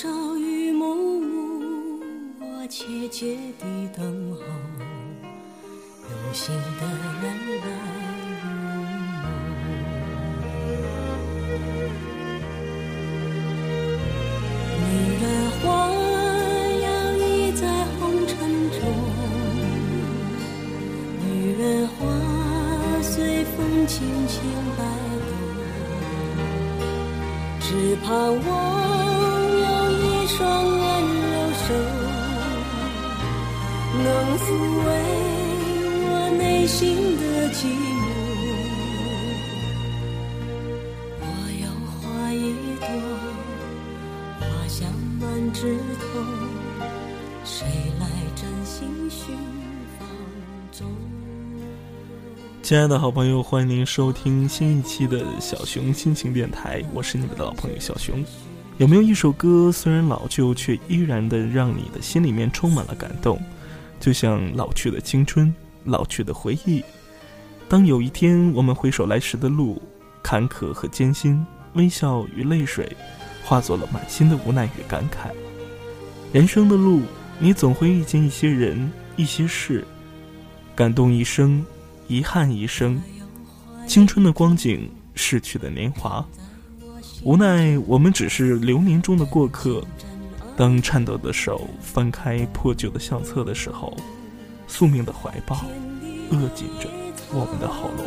朝与暮暮，我切切地等候，有心的人来。枝头，谁来真心寻？亲爱的好朋友，欢迎您收听新一期的小熊心情电台，我是你们的老朋友小熊。有没有一首歌虽然老旧，却依然的让你的心里面充满了感动？就像老去的青春，老去的回忆。当有一天我们回首来时的路，坎坷和艰辛，微笑与泪水，化作了满心的无奈与感慨。人生的路，你总会遇见一些人，一些事，感动一生。遗憾一生，青春的光景，逝去的年华，无奈我们只是流年中的过客。当颤抖的手翻开破旧的相册的时候，宿命的怀抱扼紧着我们的喉咙。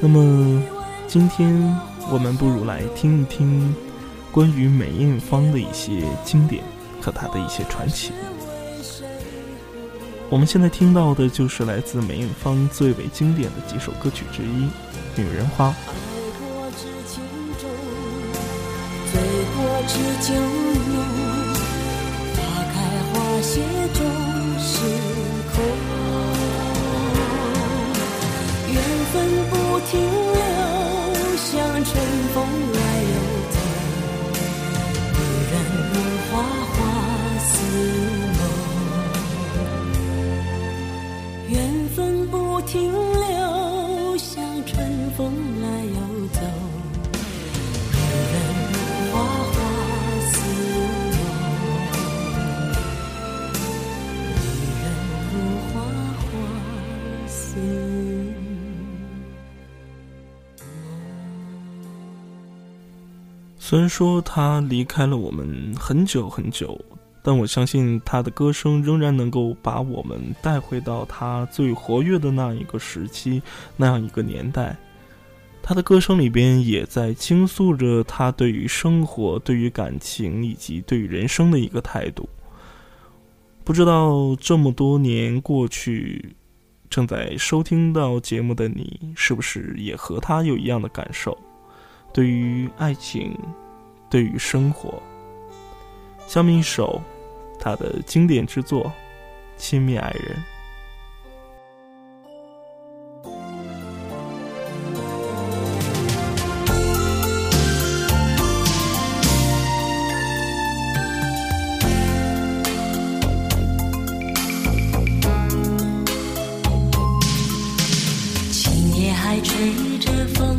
那么，今天我们不如来听一听关于梅艳芳的一些经典和她的一些传奇。我们现在听到的就是来自梅艳芳最为经典的几首歌曲之一，《女人花》。时空。缘分不停留虽然说他离开了我们很久很久，但我相信他的歌声仍然能够把我们带回到他最活跃的那一个时期，那样一个年代。他的歌声里边也在倾诉着他对于生活、对于感情以及对于人生的一个态度。不知道这么多年过去，正在收听到节目的你，是不是也和他有一样的感受？对于爱情，对于生活。下面一首他的经典之作《亲密爱人》。吹着风，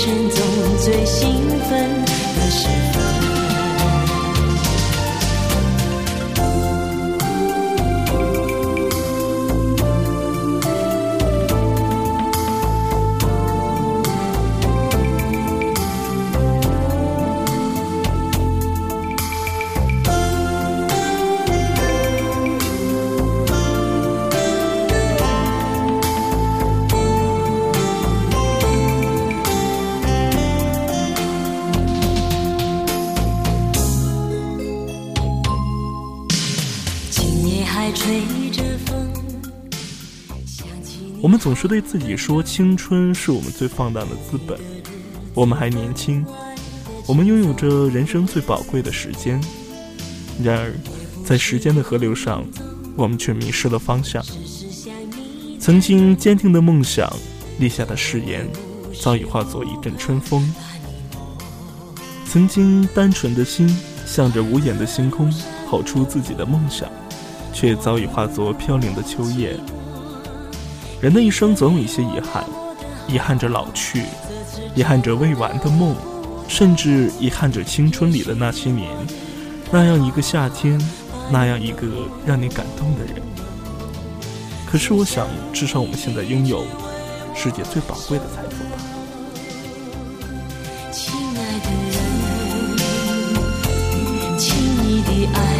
一生中最兴奋的时总是对自己说，青春是我们最放荡的资本。我们还年轻，我们拥有着人生最宝贵的时间。然而，在时间的河流上，我们却迷失了方向。曾经坚定的梦想，立下的誓言，早已化作一阵春风。曾经单纯的心，向着无言的星空，吼出自己的梦想，却早已化作飘零的秋叶。人的一生总有一些遗憾，遗憾着老去，遗憾着未完的梦，甚至遗憾着青春里的那些年，那样一个夏天，那样一个让你感动的人。可是我想，至少我们现在拥有世界最宝贵的财富吧。亲爱的人，亲密的爱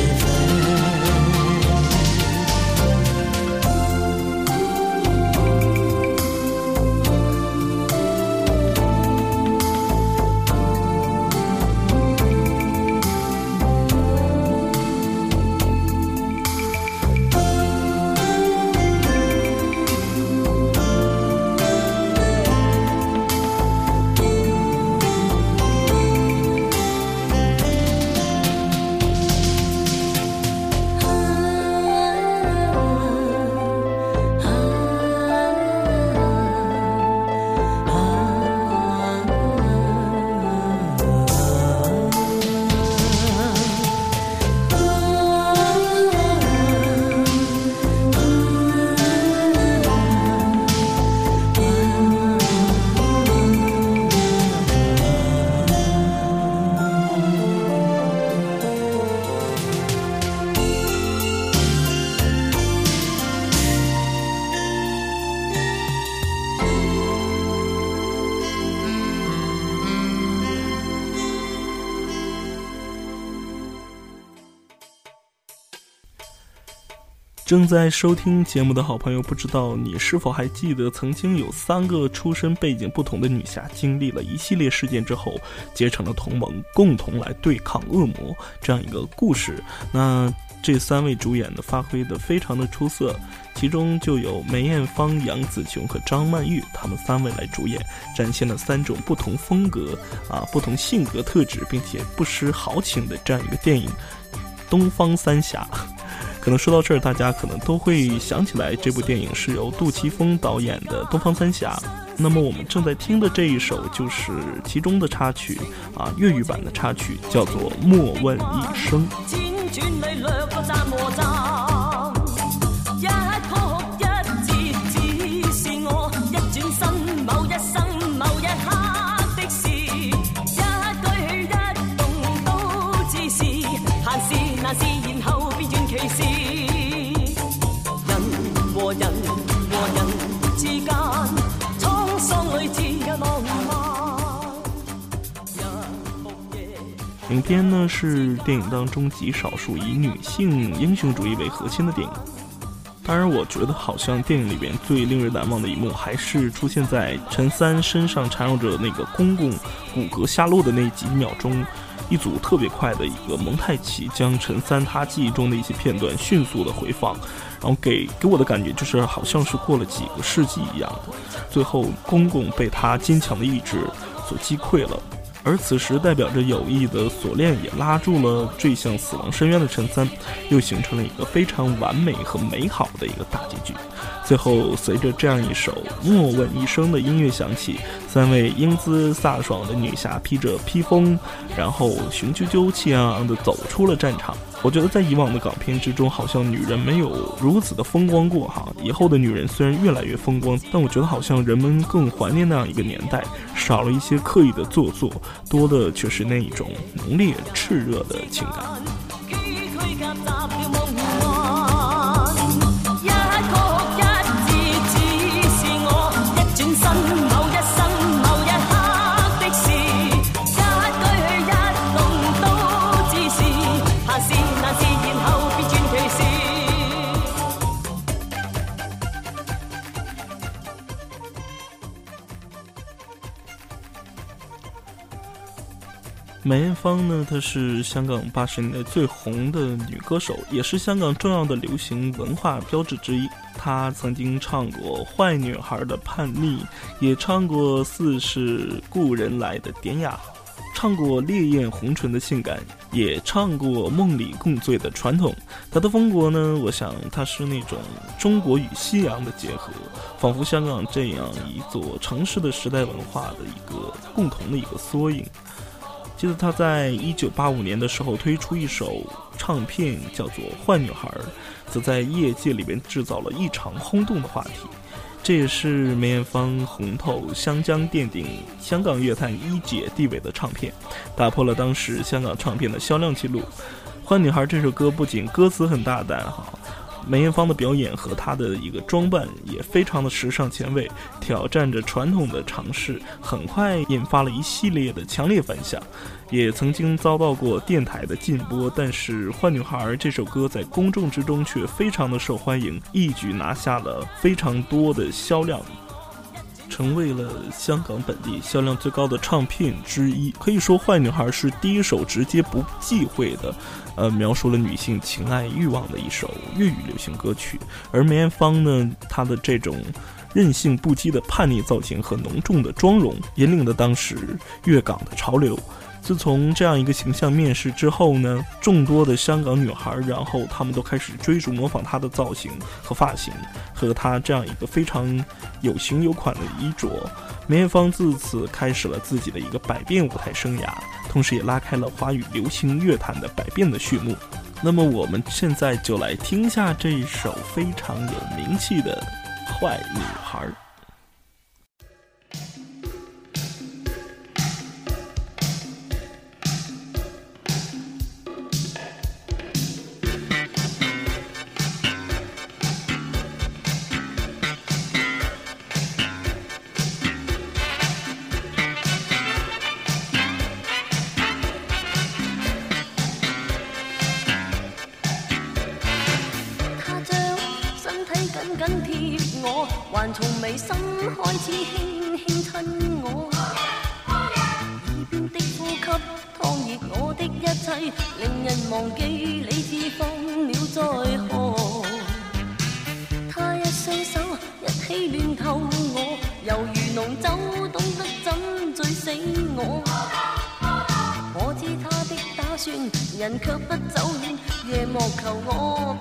正在收听节目的好朋友，不知道你是否还记得，曾经有三个出身背景不同的女侠，经历了一系列事件之后，结成了同盟，共同来对抗恶魔这样一个故事。那这三位主演呢，发挥的非常的出色，其中就有梅艳芳、杨紫琼和张曼玉，他们三位来主演，展现了三种不同风格啊、不同性格特质，并且不失豪情的这样一个电影《东方三侠》。可能说到这儿，大家可能都会想起来，这部电影是由杜琪峰导演的《东方三侠》。那么我们正在听的这一首就是其中的插曲啊，粤语版的插曲，叫做《莫问一生》。片呢是电影当中极少数以女性英雄主义为核心的电影。当然，我觉得好像电影里边最令人难忘的一幕，还是出现在陈三身上缠绕着那个公公骨骼下落的那几秒钟，一组特别快的一个蒙太奇，将陈三他记忆中的一些片段迅速的回放，然后给给我的感觉就是好像是过了几个世纪一样的。最后，公公被他坚强的意志所击溃了。而此时，代表着友谊的锁链也拉住了坠向死亡深渊的陈三，又形成了一个非常完美和美好的一个大结局。最后，随着这样一首莫问一生的音乐响起，三位英姿飒爽的女侠披着披风，然后雄赳赳、气昂昂地走出了战场。我觉得在以往的港片之中，好像女人没有如此的风光过哈。以后的女人虽然越来越风光，但我觉得好像人们更怀念那样一个年代，少了一些刻意的做作，多的却是那一种浓烈炽热的情感。芳呢，她是香港八十年代最红的女歌手，也是香港重要的流行文化标志之一。她曾经唱过《坏女孩的叛逆》，也唱过《似是故人来》的典雅，唱过《烈焰红唇》的性感，也唱过《梦里共醉》的传统。她的风格呢，我想她是那种中国与西洋的结合，仿佛香港这样一座城市的时代文化的一个共同的一个缩影。记得他在一九八五年的时候推出一首唱片，叫做《坏女孩》，则在业界里面制造了异常轰动的话题。这也是梅艳芳红透香江奠定香港乐坛一姐地位的唱片，打破了当时香港唱片的销量记录。《坏女孩》这首歌不仅歌词很大胆，哈。梅艳芳的表演和她的一个装扮也非常的时尚前卫，挑战着传统的尝试，很快引发了一系列的强烈反响，也曾经遭到过电台的禁播。但是《坏女孩》这首歌在公众之中却非常的受欢迎，一举拿下了非常多的销量。成为了香港本地销量最高的唱片之一。可以说，《坏女孩》是第一首直接不忌讳的，呃，描述了女性情爱欲望的一首粤语流行歌曲。而梅艳芳呢，她的这种任性不羁的叛逆造型和浓重的妆容，引领了当时粤港的潮流。自从这样一个形象面世之后呢，众多的香港女孩，然后她们都开始追逐模仿她的造型和发型，和她这样一个非常有型有款的衣着。梅艳芳自此开始了自己的一个百变舞台生涯，同时也拉开了华语流行乐坛的百变的序幕。那么我们现在就来听一下这一首非常有名气的《坏女孩》。人却不走远，夜幕求我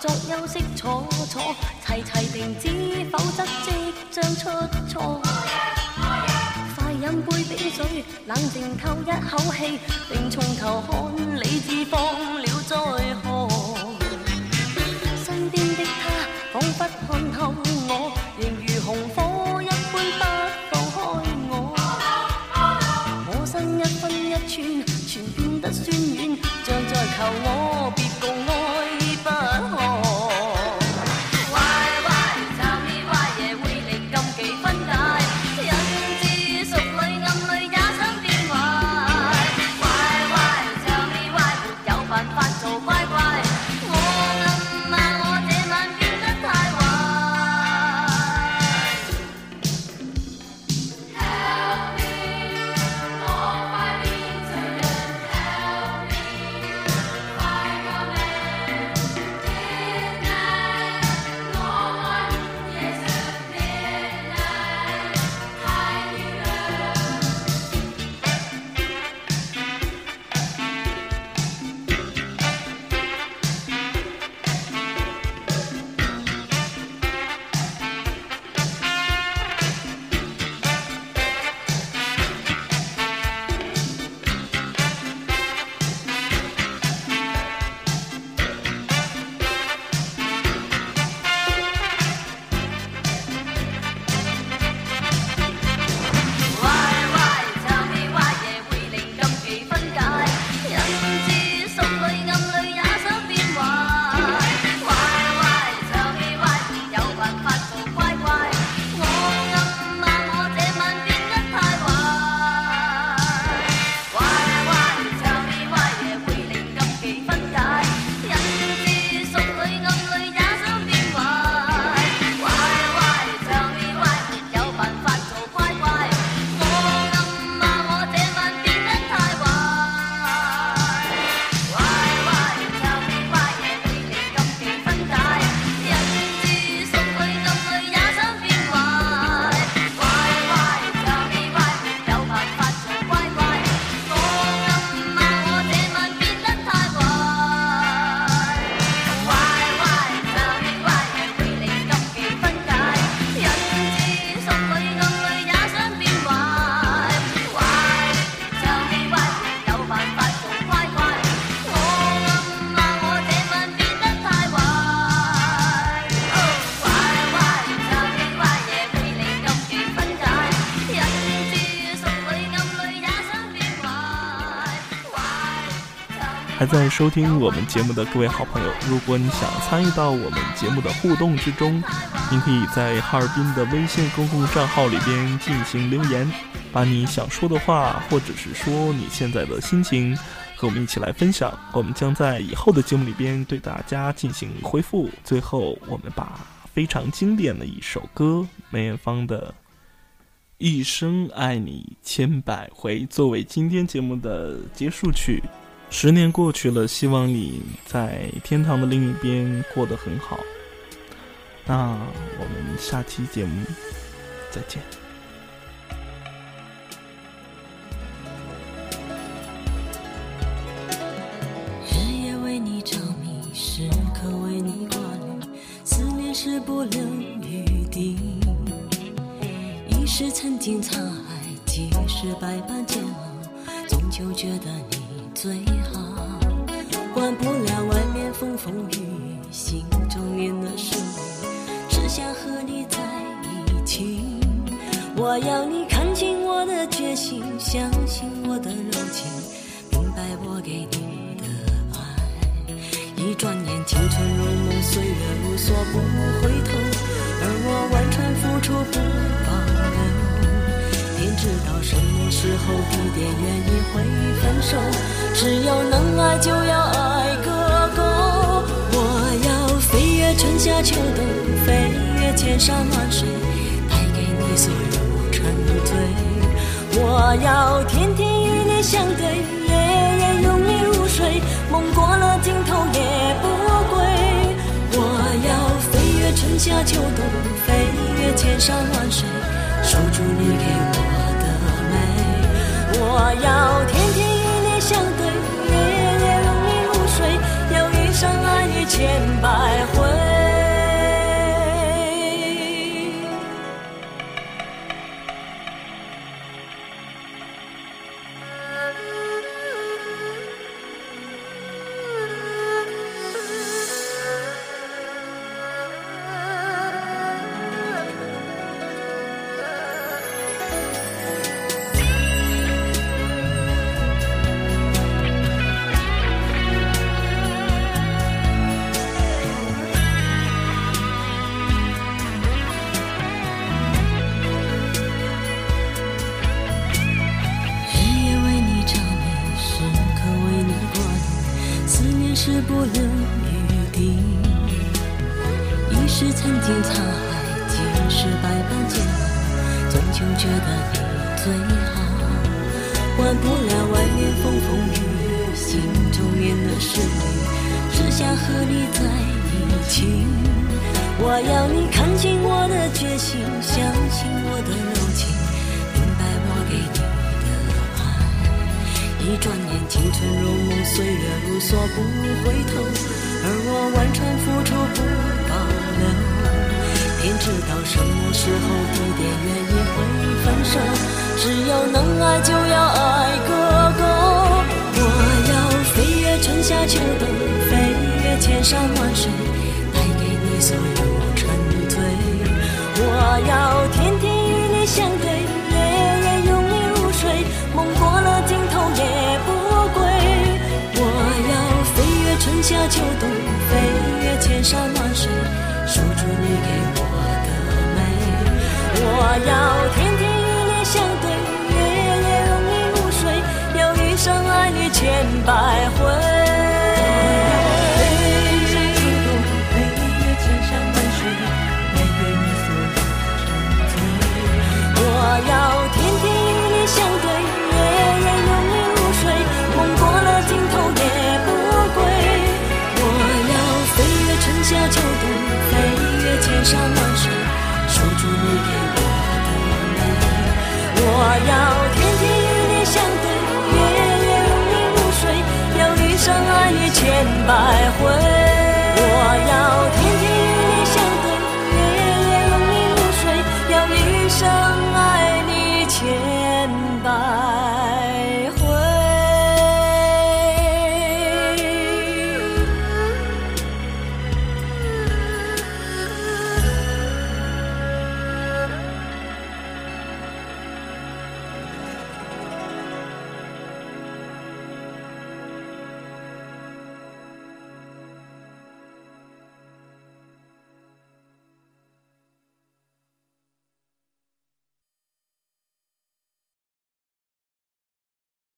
作休息，坐坐齐齐停止，否则即将出错。快饮杯。冰水，冷静透一口气，并从头看理智放了再看。还在收听我们节目的各位好朋友，如果你想参与到我们节目的互动之中，您可以在哈尔滨的微信公共账号里边进行留言，把你想说的话，或者是说你现在的心情，和我们一起来分享。我们将在以后的节目里边对大家进行回复。最后，我们把非常经典的一首歌梅艳芳的。一生爱你千百回，作为今天节目的结束曲。十年过去了，希望你在天堂的另一边过得很好。那我们下期节目再见。日夜为你着迷，时刻为你挂虑，思念是不留余地。一时曾经沧海，几世百般煎熬，终究觉得你最好。管不了外面风风雨雨，心中念的是你，只想和你在一起。我要你看清我的决心，相信我的柔情，明白我给你的爱。一转眼，青春如梦，岁月如梭，不回头。而我完全付出不保留。天知道什时候、地点、原因会分手。只要能爱，就要爱个够。我要飞越春夏秋冬，飞越千山万水，带给你所有沉醉。我要天天与你相对，夜夜拥你入睡，梦过了尽头也不归。我要飞越春夏秋冬，飞越千山万水，守住你给我。我要天天与你相对，夜夜拥你入睡，要一生爱你千百回。和你在一起。我要你看清我的决心，相信我的柔情，明白我给你的爱。一转眼，青春如梦，岁月如梭，不回头。而我完全付出不保留。天知道什么时候、地点、原因会分手。只要能爱，就要爱个够。我要飞越春夏秋冬，飞千山万水，带给你所有沉醉。我要天天与你相对，夜夜拥你入睡，梦过了尽头也不归。我要飞越春夏秋冬，飞越千山万水，守住你给我的美。我要要天天与你相对夜夜拥你入睡要一生爱你千百回。